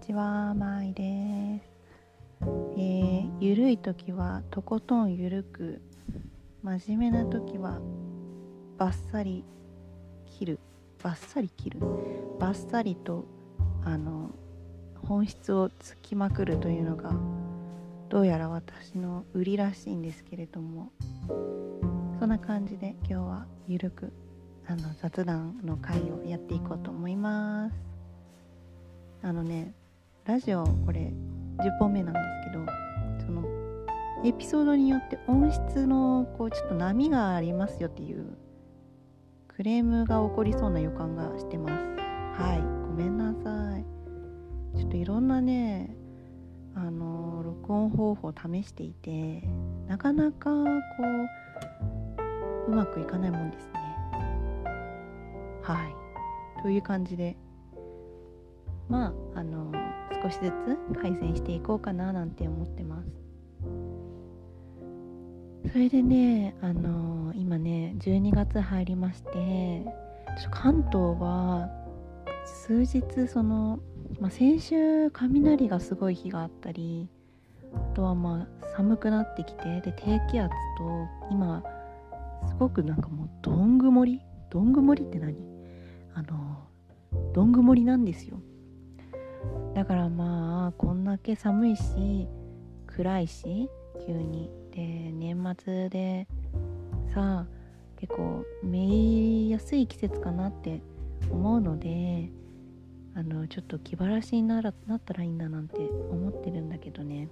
ちは、まいです。えー、ゆるい時はとことんゆるく、真面目な時はバッサリ切る、バッサリ切る、バッサリとあの本質をつきまくるというのがどうやら私の売りらしいんですけれども、そんな感じで今日はゆるくあの雑談の回をやっていこうと思います。あのねラジオこれ10本目なんですけどそのエピソードによって音質のこうちょっと波がありますよっていうクレームが起こりそうな予感がしてます。はい。ごめんなさい。ちょっといろんなねあの録音方法を試していてなかなかこううまくいかないもんですね。はい。という感じで。まああの少しずつ改善していこうかななんて思ってます。それでねあの今ね12月入りまして関東は数日その、まあ、先週雷がすごい日があったりあとはまあ寒くなってきてで低気圧と今すごくなんかもうどん曇り？どん曇りって何？あのどん曇りなんですよ。だからまあこんだけ寒いし暗いし急にで年末でさ結構めいやすい季節かなって思うのであのちょっと気晴らしにならなったらいいんだなんて思ってるんだけどね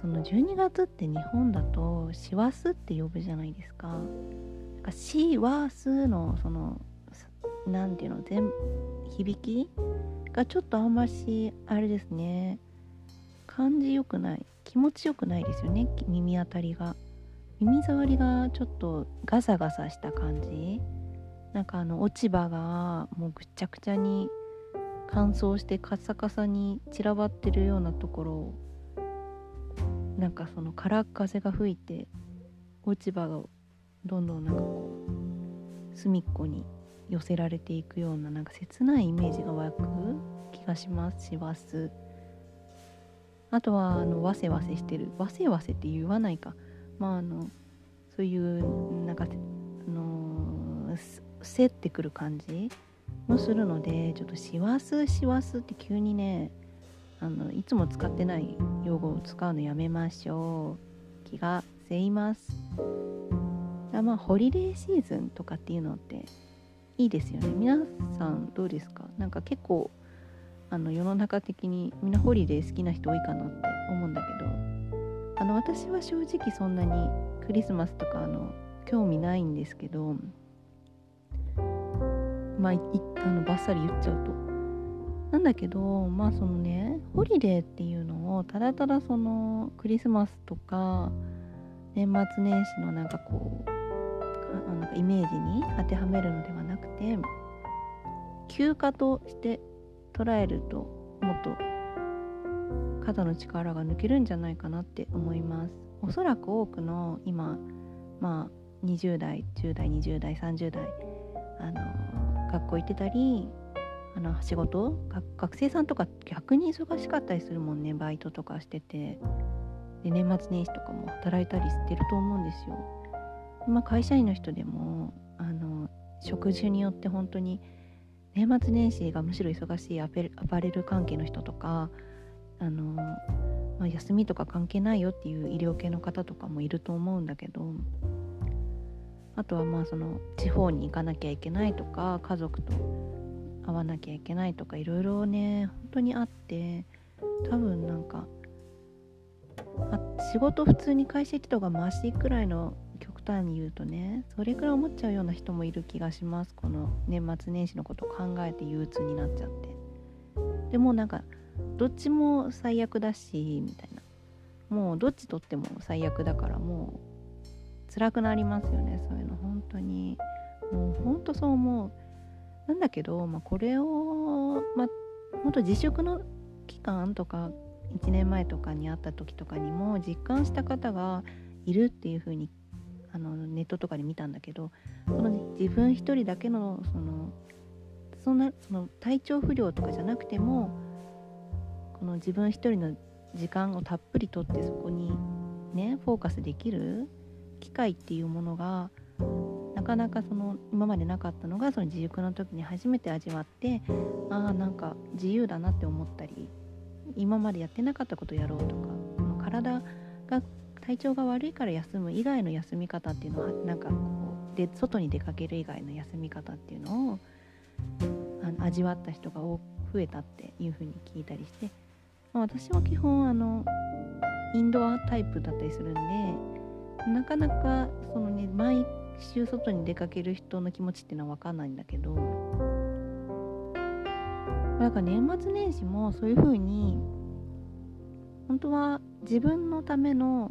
その12月って日本だと師走って呼ぶじゃないですか。なんか師走のその何ていうの全響きがちょっとあんましあれですね。感じよくない。気持ちよくないですよね。耳当たりが。耳障りがちょっとガサガサした感じ。なんかあの落ち葉がもうぐちゃぐちゃに乾燥してカサカサに散らばってるようなところをなんかその空っ風が吹いて落ち葉がどんどんなんかこう隅っこに寄せられていくようななんか切ないイメージが湧く気がしますしますあとはあのわせわせしてる。わせわせって言わないか。まああのそういうなんかあのせってくる感じもするのでちょっと師走師走って急にねあのいつも使ってない用語を使うのやめましょう。気がせいます。まあホリデーシーズンとかっていうのっていいですよね。皆さんどうですか？なんか結構あの世の中的にみんなホリデー好きな人多いかなって思うんだけどあの私は正直そんなにクリスマスとかあの興味ないんですけどまああのバッサリ言っちゃうと。なんだけどまあそのねホリデーっていうのをただただそのクリスマスとか年末年始のなんかこうなんかイメージに当てはめるのでは休暇として捉えるともっと肩の力が抜けるんじゃないかなって思いますおそらく多くの今まあ20代10代20代30代あの学校行ってたりあの仕事学生さんとか逆に忙しかったりするもんねバイトとかしててで年末年始とかも働いたりしてると思うんですよ。まあ、会社員の人でもあの職種によって本当に年末年始がむしろ忙しいアパレル関係の人とかあの、まあ、休みとか関係ないよっていう医療系の方とかもいると思うんだけどあとはまあその地方に行かなきゃいけないとか家族と会わなきゃいけないとかいろいろね本当にあって多分なんか仕事普通に会社行ってた方がマシくらいの極端に言うとねそれくらい思っちゃうような人もいる気がします。この年末年始のことを考えて憂鬱になっちゃって。でもなんかどっちも最悪だしみたいな。もうどっちとっても最悪だからもう辛くなりますよねそういうの。本当に。もう本当そう思う。なんだけど、まあ、これをまあ本当自粛の期間とか1年前とかにあった時とかにも実感した方がいるっていう風にあのネットとかで見たんだけどその自分一人だけのそのそんなその体調不良とかじゃなくてもこの自分一人の時間をたっぷりとってそこにねフォーカスできる機会っていうものがなかなかその今までなかったのがその自粛の時に初めて味わってああなんか自由だなって思ったり今までやってなかったことやろうとかこの体が体調が悪いから休む以外の休み方っていうのはなんかこうで外に出かける以外の休み方っていうのをあの味わった人が増えたっていうふうに聞いたりして、まあ、私は基本あのインドアタイプだったりするんでなかなかそのね毎週外に出かける人の気持ちっていうのは分かんないんだけどなんか年末年始もそういう風に本当は自分のための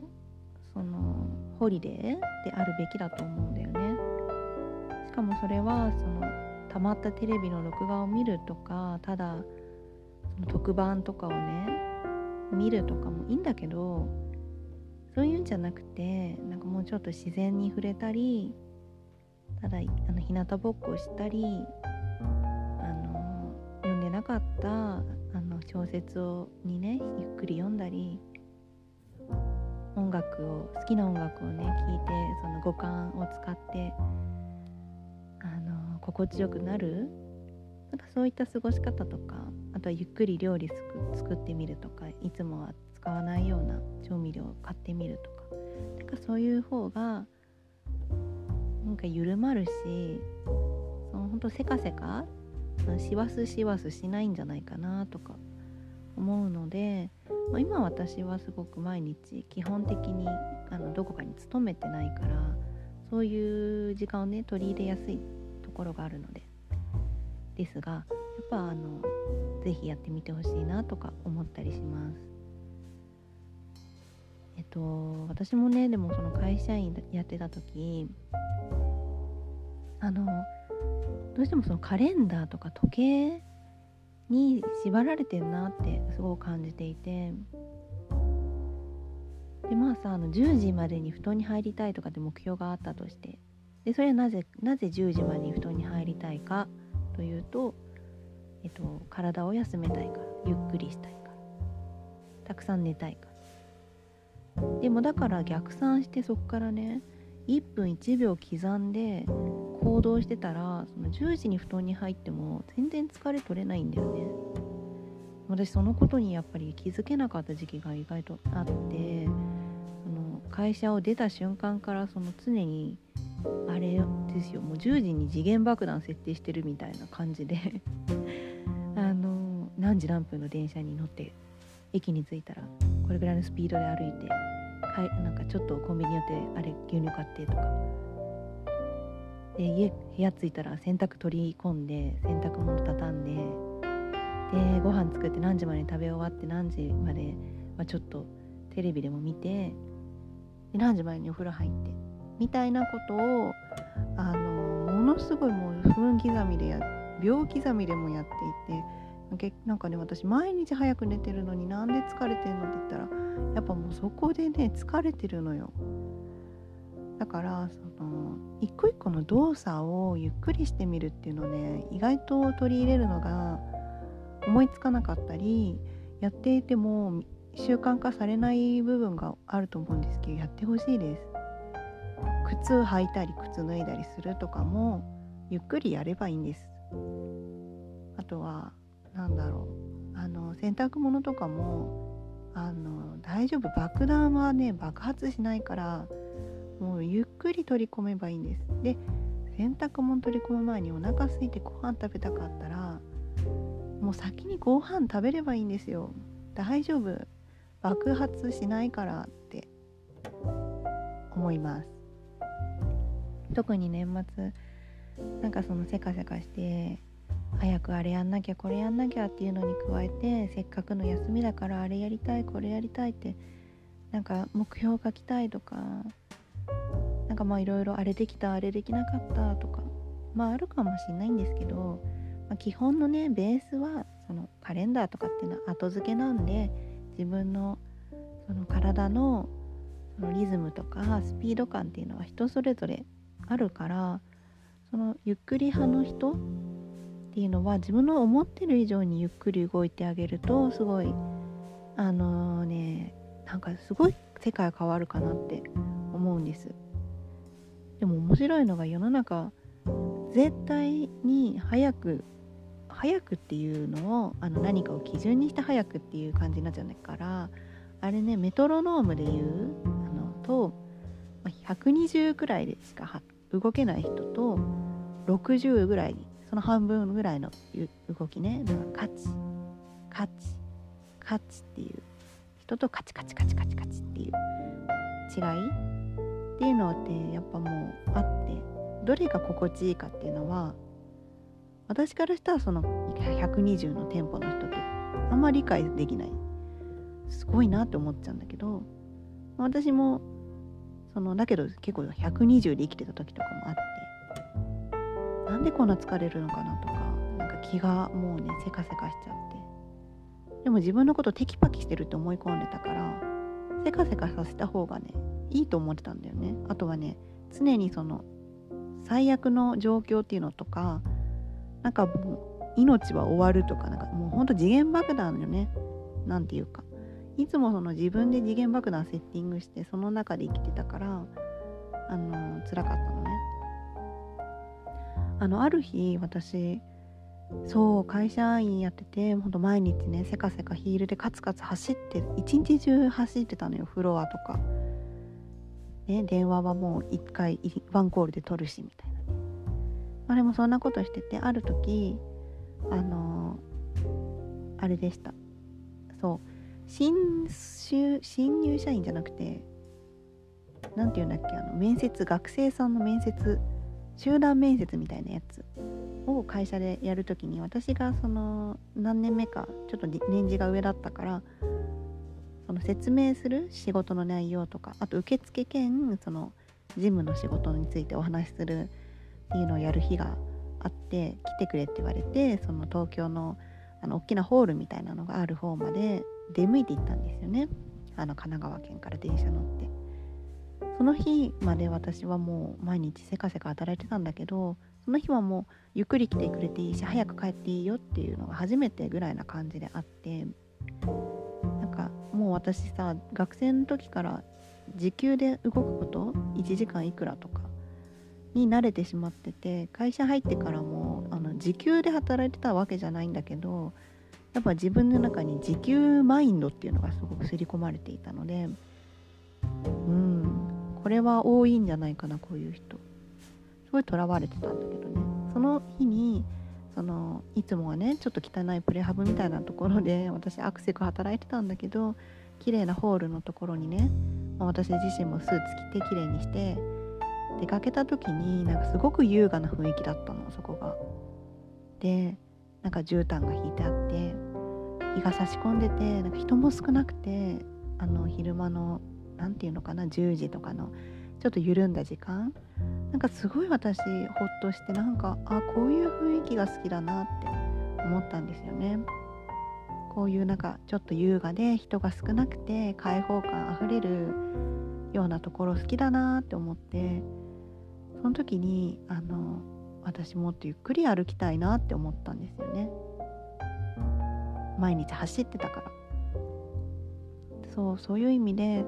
そのホリデーであるべきだと思うんだよね。しかもそれはそのたまったテレビの録画を見るとかただその特番とかをね見るとかもいいんだけどそういうんじゃなくてなんかもうちょっと自然に触れたりただあの日向ぼっこをしたりあの読んでなかったあの小説をにねゆっくり読んだり音楽を好きな音楽をね聴いてその五感を使ってあの心地よくなるなんかそういった過ごし方とかあとはゆっくり料理作ってみるとかいつもは使わないような調味料を買ってみるとかなんかそういう方がなんか緩まるしそのほんとせかせかしわすしわすしないんじゃないかなとか思うので、まあ、今私はすごく毎日基本的にあのどこかに勤めてないからそういう時間をね取り入れやすいところがあるのでですがやっぱあの是非やってみてほしいなとか思ったりします。えっと私もねでもその会社員やってた時あのどうしてもそのカレンダーとか時計に縛られてるなってすごく感じていて。でまあさあの10時までに布団に入りたいとかって目標があったとして。でそれはなぜなぜ10時までに布団に入りたいかというと、えっと、体を休めたいからゆっくりしたいからたくさん寝たいから。でもだから逆算してそこからね1分1秒刻んで行動してたらその10時に布団に入っても全然疲れ取れないんだよね。私そのことにやっぱり気づけなかった時期が意外とあってその会社を出た瞬間からその常にあれですよ。もう10時に次元爆弾設定してるみたいな感じで。あの何時何分の電車に乗って駅に着いたらこれぐらいのスピードで歩いてかいなんかちょっとコンビニ寄ってあれ牛乳買ってとか。で家部屋着いたら洗濯取り込んで洗濯物畳んででご飯作って何時まで食べ終わって何時まで、ま、ちょっとテレビでも見てで何時前にお風呂入ってみたいなことをあのものすごいもう分刻みでや秒刻みでもやっていてなんかね私毎日早く寝てるのになんで疲れてるのって言ったらやっぱもうそこでね疲れてるのよ。だからその一個一個の動作をゆっくりしてみるっていうのね意外と取り入れるのが思いつかなかったりやっていても習慣化されない部分があると思うんですけどやってほしいです。靴履いたり靴脱いだりするとかもゆっくりやればいいんです。あとは何だろう。あの洗濯物とかもあの大丈夫。爆弾はね爆発しないからもうゆっくり取り込めばいいんです。で洗濯物取り込む前にお腹空いてご飯食べたかったらもう先にご飯食べればいいんですよ。大丈夫。爆発しないからって。思います。特に年末なんかそのせかせかして早くあれやんなきゃこれやんなきゃっていうのに加えてせっかくの休みだからあれやりたいこれやりたいってなんか目標書きたいとかかまあいろいろあれできたあれできなかったとかまああるかもしれないんですけど、まあ、基本のねベースはそのカレンダーとかっていうのは後付けなんで自分のその体のそのリズムとかスピード感っていうのは人それぞれあるからそのゆっくり派の人っていうのは自分の思ってる以上にゆっくり動いてあげるとすごいあのー、ねなんかすごい世界変わるかなって思うんです。でも面白いのが世の中絶対に早く早くっていうのをあの何かを基準にして早くっていう感じになっちゃうからあれねメトロノームで言うあのと120くらいでしか動けない人と60ぐらいその半分ぐらいの動きねだからカチカチカチっていう人とカチカチカチカチカチっていう違いっていうのってやっぱもうあってどれが心地いいかっていうのは私からしたらその120の店舗の人ってあんまり理解できない。すごいなって思っちゃうんだけど私もそのだけど結構120で生きてた時とかもあってなんでこんな疲れるのかなとかなんか気がもうねせかせかしちゃって。でも自分のことテキパキしてるって思い込んでたからせかせかさせた方がねいいと思ってたんだよね。あとはね常にその最悪の状況っていうのとかなんかもう命は終わるとかなんかもうほんと次元爆弾よね。なんていうか。いつもその自分で次元爆弾セッティングしてその中で生きてたからあの辛かったのね。あのある日私そう会社員やっててほんと毎日ねせかせかヒールでカツカツ走って一日中走ってたのよフロアとか、ね、電話はもう1回ワンコールで取るしみたいな。まあでもそんなことしててある時あのー、あれでした。そう。新新入社員じゃなくて何て言うんだっけあの面接学生さんの面接集団面接みたいなやつを会社でやるときに私がその何年目かちょっと年次が上だったからの説明する仕事の内容とかあと受付兼その事務の仕事についてお話しするっていうのをやる日があって来てくれって言われてその東京のあの大きなホールみたいなのがある方まで出向いていったんですよね。あの神奈川県から電車乗って。その日まで私はもう毎日せかせか働いてたんだけどその日はもうゆっくり来てくれていいし早く帰っていいよっていうのが初めてぐらいな感じであって。もう私さ学生の時から時給で動くこと1時間いくらとかに慣れてしまってて会社入ってからもあの時給で働いてたわけじゃないんだけどやっぱ自分の中に時給マインドっていうのがすごく刷り込まれていたのでうんこれは多いんじゃないかなこういう人。すごいとらわれてたんだけどね。その日にそのいつもはねちょっと汚いプレハブみたいなところで 私アクセク働いてたんだけど綺麗なホールのところにね、まあ、私自身もスーツ着て綺麗にして出かけた時になんかすごく優雅な雰囲気だったのそこが。でなんか絨毯が引いてあって日が差し込んでてなんか人も少なくてあの昼間の何て言うのかな10時とかのちょっと緩んだ時間なんかすごい私ほっとしてなんかあこういう雰囲気が好きだなって思ったんですよね。こういうなんかちょっと優雅で人が少なくて開放感あふれるようなところ好きだなって思ってその時にあの私もっとゆっくり歩きたいなって思ったんですよね毎日走ってたからそうそういう意味でやっ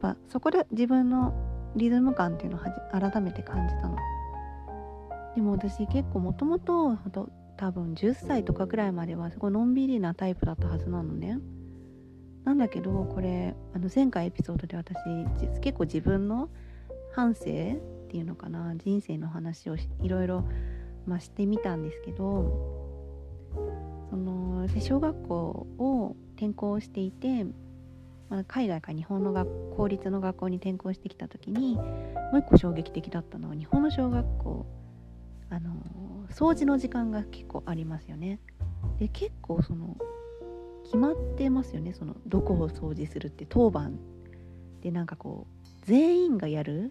ぱそこで自分のリズム感っていうのを改めて感じたの。でも私結構もともと多分10歳とかぐらいまではすごいのんびりなタイプだったはずなのね。なんだけどこれあの前回エピソードで私結構自分の反省っていうのかな？人生の話をいろいろ、まあ、してみたんですけどその小学校を転校していて、まあ、海外から日本の学公立の学校に転校してきた時にもう一個衝撃的だったのは日本の小学校あの掃除の時間が結構ありますよね。で結構その決まってますよね。そのどこを掃除するって当番。でなんかこう全員がやる。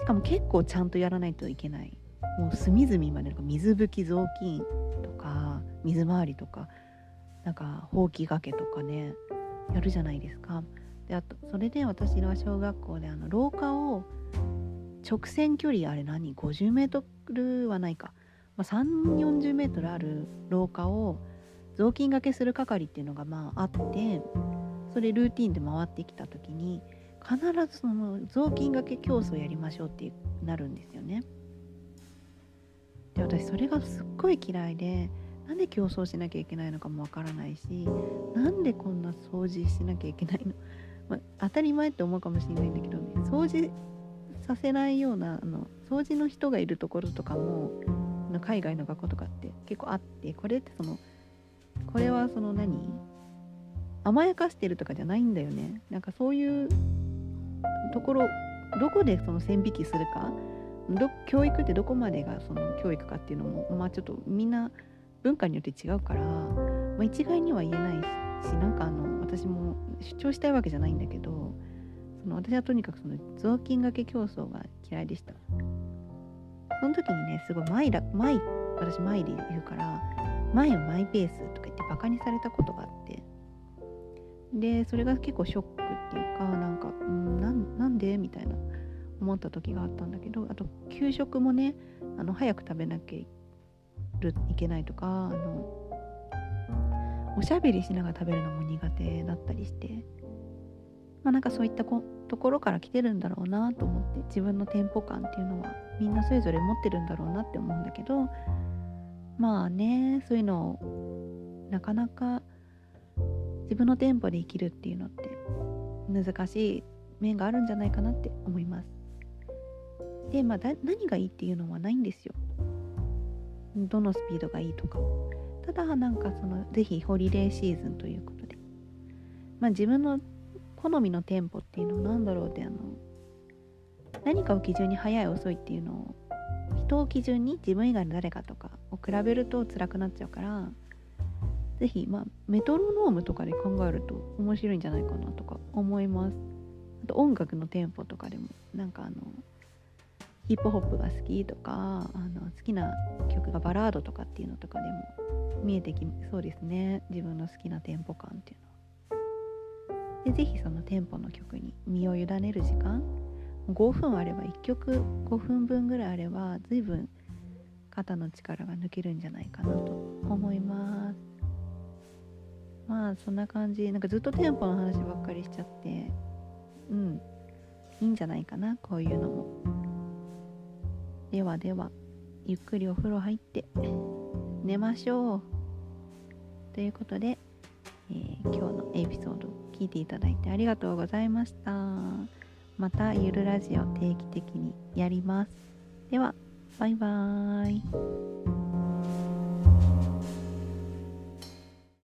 しかも結構ちゃんとやらないといけない。もう隅々までなんか水拭き雑巾とか水回りとかなんかほうきがけとかね。やるじゃないですか。であとそれで私は小学校であの廊下を直線距離あれ何？50メートルはないか。まあ、3 4 0メートルある廊下を雑巾がけする係っていうのがまああってそれルーティンで回ってきた時に必ずその雑巾がけ競争やりましょうってなるんですよね。で私それがすっごい嫌いでなんで競争しなきゃいけないのかもわからないしなんでこんな掃除しなきゃいけないの、まあ、当たり前って思うかもしれないんだけどね掃除させないようなあの掃除の人がいるところとかも海外の学校とかって結構あってこれってそのこれはその何？甘やかしてるとかじゃないんだよね。なんかそういうところどこでその線引きするか？教育ってどこまでがその教育かっていうのもまあちょっとみんな文化によって違うから、まあ、一概には言えないしなんかあの私も主張したいわけじゃないんだけどその私はとにかくその雑巾がけ競争が嫌いでした。その時にねすごいマイラマイ私マイで言うから前はマイペースとか言ってバカにされたことがあって。でそれが結構ショックっていうかなんかうんなんでみたいな思った時があったんだけどあと給食もねあの早く食べなきゃいけないるいけないとかあのおしゃべりしながら食べるのも苦手だったりしてまあなんかそういったところから来てるんだろうなと思って自分のテンポ感っていうのはみんなそれぞれ持ってるんだろうなって思うんだけどまあねそういうのをなかなか自分のテンポで生きるっていうのって難しい面があるんじゃないかなって思います。でまあ何がいいっていうのはないんですよ。どのスピードがいいとか。ただなんかその是非ホリデーシーズンということで。まあ自分の好みのテンポっていうのは何だろうってあの何かを基準に速い遅いっていうのを人を基準に自分以外の誰かとかを比べると辛くなっちゃうから是非まあメトロノームとかで考えると面白いんじゃないかなとか思いますあと音楽のテンポとかでもなんかあのヒップホップが好きとかあの好きな曲がバラードとかっていうのとかでも見えてきそうですね。自分の好きなテンポ感っていうのは。で是非そのテンポの曲に身を委ねる時間。5分あれば1曲5分分ぐらいあれば随分肩の力が抜けるんじゃないかなと思います。まあそんな感じ。なんかずっとテンポの話ばっかりしちゃってうん。いいんじゃないかなこういうのも。ではではゆっくりお風呂入って寝ましょうということで、えー、今日のエピソード聞いていただいてありがとうございました。またゆるラジオ定期的にやります。では、バイバーイ。